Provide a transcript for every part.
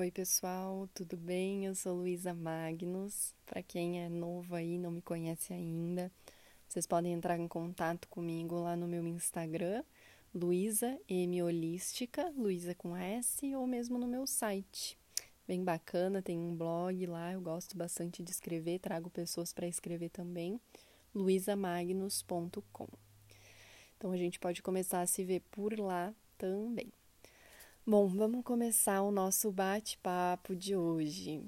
Oi, pessoal, tudo bem? Eu sou Luísa Magnus. Para quem é novo aí, não me conhece ainda, vocês podem entrar em contato comigo lá no meu Instagram, Luísa M Holística, Luísa com S, ou mesmo no meu site. Bem bacana, tem um blog lá, eu gosto bastante de escrever, trago pessoas para escrever também, luisamagnos.com. Então a gente pode começar a se ver por lá também. Bom, vamos começar o nosso bate-papo de hoje.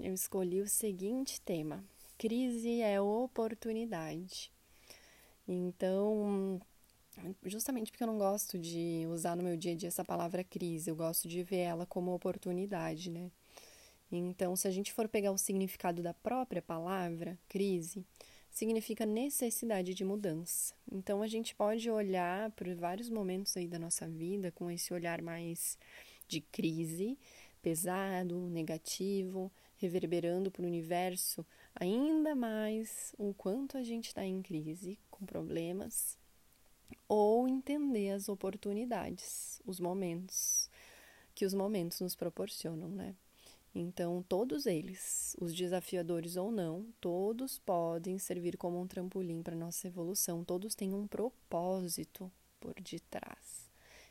Eu escolhi o seguinte tema: crise é oportunidade. Então, justamente porque eu não gosto de usar no meu dia a dia essa palavra crise, eu gosto de ver ela como oportunidade, né? Então, se a gente for pegar o significado da própria palavra crise, significa necessidade de mudança. Então a gente pode olhar por vários momentos aí da nossa vida com esse olhar mais de crise, pesado, negativo, reverberando para o universo ainda mais o quanto a gente está em crise, com problemas, ou entender as oportunidades, os momentos que os momentos nos proporcionam, né? Então, todos eles, os desafiadores ou não, todos podem servir como um trampolim para nossa evolução, todos têm um propósito por detrás.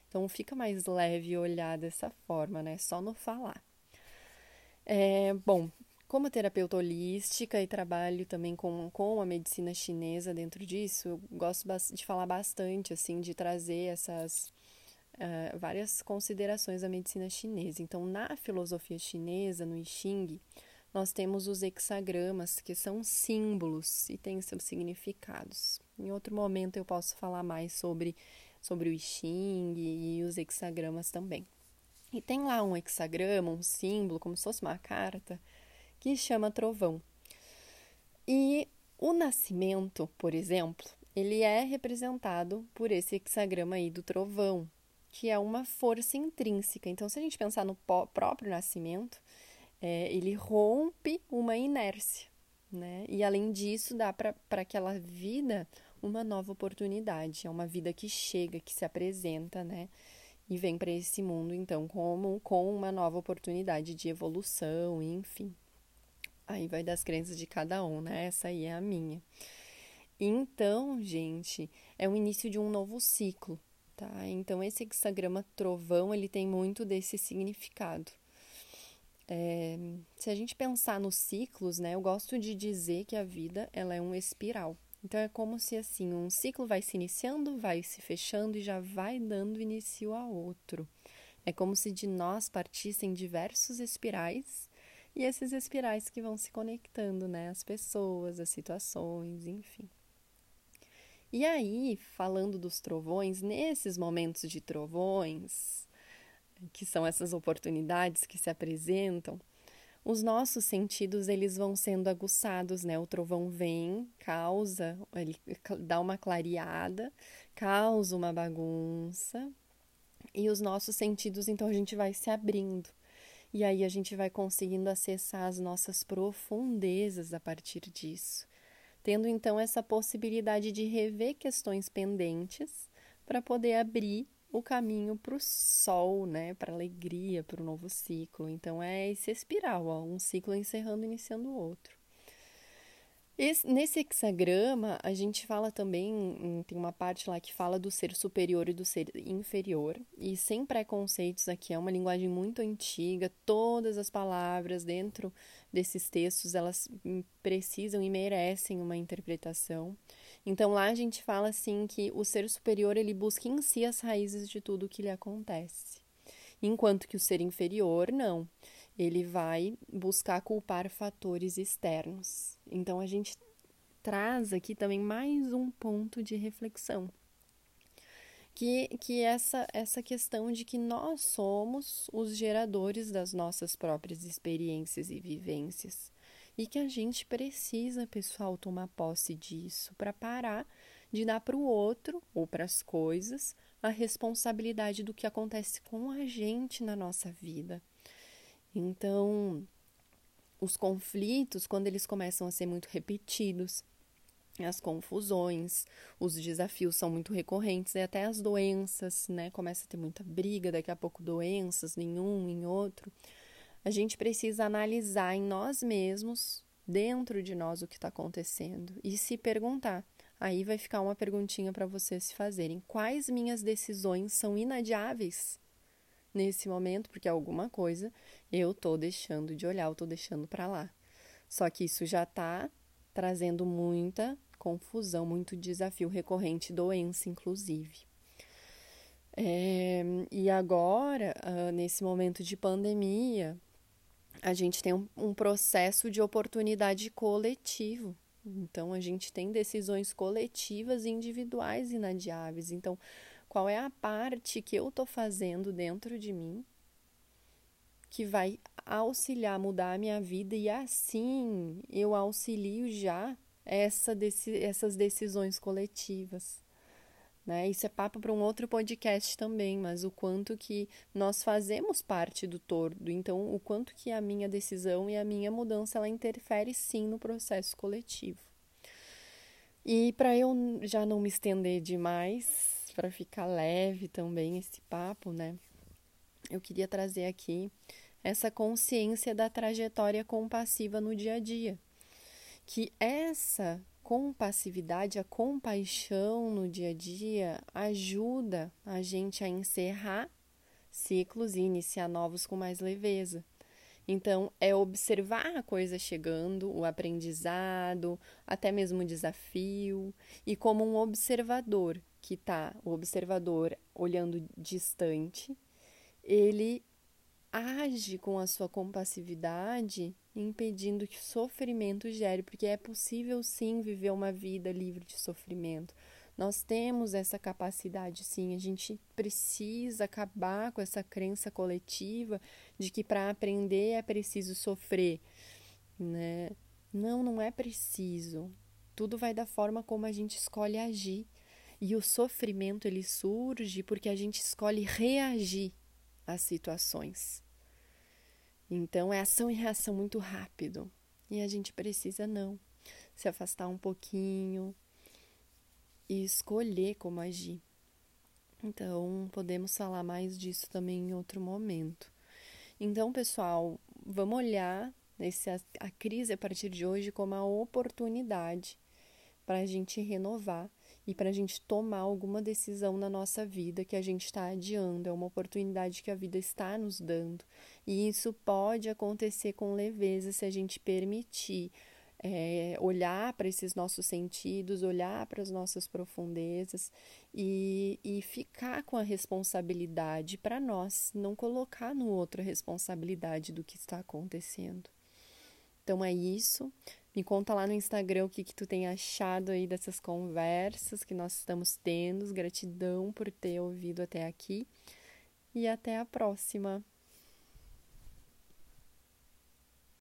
Então, fica mais leve olhar dessa forma, né? Só no falar. É, bom, como terapeuta holística e trabalho também com, com a medicina chinesa dentro disso, eu gosto de falar bastante, assim, de trazer essas uh, várias considerações da medicina chinesa. Então, na filosofia chinesa, no I Ching, nós temos os hexagramas, que são símbolos e têm seus significados. Em outro momento eu posso falar mais sobre, sobre o I Ching e os hexagramas também. E tem lá um hexagrama, um símbolo, como se fosse uma carta, que chama trovão. E o nascimento, por exemplo, ele é representado por esse hexagrama aí do trovão, que é uma força intrínseca. Então, se a gente pensar no próprio nascimento, é, ele rompe uma inércia, né? E além disso, dá para aquela vida uma nova oportunidade. É uma vida que chega, que se apresenta, né? E vem para esse mundo, então, como com uma nova oportunidade de evolução, enfim. Aí vai das crenças de cada um, né? Essa aí é a minha. Então, gente, é o início de um novo ciclo, tá? Então esse hexagrama trovão ele tem muito desse significado. É, se a gente pensar nos ciclos, né, eu gosto de dizer que a vida ela é um espiral. Então é como se assim um ciclo vai se iniciando, vai se fechando e já vai dando início a outro. É como se de nós partissem diversos espirais e esses espirais que vão se conectando, né, as pessoas, as situações, enfim. E aí, falando dos trovões, nesses momentos de trovões, que são essas oportunidades que se apresentam, os nossos sentidos eles vão sendo aguçados, né? O trovão vem, causa, ele dá uma clareada, causa uma bagunça, e os nossos sentidos, então a gente vai se abrindo. E aí a gente vai conseguindo acessar as nossas profundezas a partir disso tendo então essa possibilidade de rever questões pendentes para poder abrir o caminho para o sol, né, para alegria, para o novo ciclo. Então é esse espiral, ó, um ciclo encerrando, iniciando o outro. Esse, nesse hexagrama, a gente fala também, tem uma parte lá que fala do ser superior e do ser inferior, e sem preconceitos aqui, é uma linguagem muito antiga, todas as palavras dentro desses textos, elas precisam e merecem uma interpretação. Então lá a gente fala assim que o ser superior, ele busca em si as raízes de tudo o que lhe acontece, enquanto que o ser inferior, não ele vai buscar culpar fatores externos. Então a gente traz aqui também mais um ponto de reflexão. Que, que essa, essa questão de que nós somos os geradores das nossas próprias experiências e vivências. E que a gente precisa, pessoal, tomar posse disso para parar de dar para o outro ou para as coisas a responsabilidade do que acontece com a gente na nossa vida. Então, os conflitos, quando eles começam a ser muito repetidos, as confusões, os desafios são muito recorrentes e até as doenças, né? Começa a ter muita briga, daqui a pouco doenças em um, em outro. a gente precisa analisar em nós mesmos, dentro de nós, o que está acontecendo e se perguntar. Aí vai ficar uma perguntinha para vocês se fazerem: quais minhas decisões são inadiáveis nesse momento? Porque alguma coisa eu estou deixando de olhar, eu estou deixando para lá. Só que isso já está trazendo muita confusão, muito desafio recorrente, doença, inclusive. É, e agora, uh, nesse momento de pandemia, a gente tem um, um processo de oportunidade coletivo. Então, a gente tem decisões coletivas e individuais inadiáveis. Então, qual é a parte que eu estou fazendo dentro de mim que vai auxiliar mudar a minha vida e assim eu auxilio já essa desse, essas decisões coletivas. Né? Isso é papo para um outro podcast também, mas o quanto que nós fazemos parte do todo, então o quanto que a minha decisão e a minha mudança ela interfere sim no processo coletivo. E para eu já não me estender demais, para ficar leve também esse papo, né? Eu queria trazer aqui essa consciência da trajetória compassiva no dia a dia. Que essa compassividade, a compaixão no dia a dia ajuda a gente a encerrar ciclos e iniciar novos com mais leveza. Então, é observar a coisa chegando, o aprendizado, até mesmo o desafio, e como um observador que está, o observador olhando distante, ele age com a sua compassividade, impedindo que sofrimento gere, porque é possível sim viver uma vida livre de sofrimento. Nós temos essa capacidade, sim. A gente precisa acabar com essa crença coletiva de que para aprender é preciso sofrer, né? Não, não é preciso. Tudo vai da forma como a gente escolhe agir. E o sofrimento ele surge porque a gente escolhe reagir às situações. Então é ação e reação muito rápido. E a gente precisa não se afastar um pouquinho e escolher como agir. Então, podemos falar mais disso também em outro momento. Então, pessoal, vamos olhar esse, a, a crise a partir de hoje como uma oportunidade para a gente renovar e para a gente tomar alguma decisão na nossa vida que a gente está adiando. É uma oportunidade que a vida está nos dando. E isso pode acontecer com leveza se a gente permitir. É, olhar para esses nossos sentidos, olhar para as nossas profundezas e, e ficar com a responsabilidade para nós, não colocar no outro a responsabilidade do que está acontecendo. Então é isso. Me conta lá no Instagram o que, que tu tem achado aí dessas conversas que nós estamos tendo. Gratidão por ter ouvido até aqui. E até a próxima.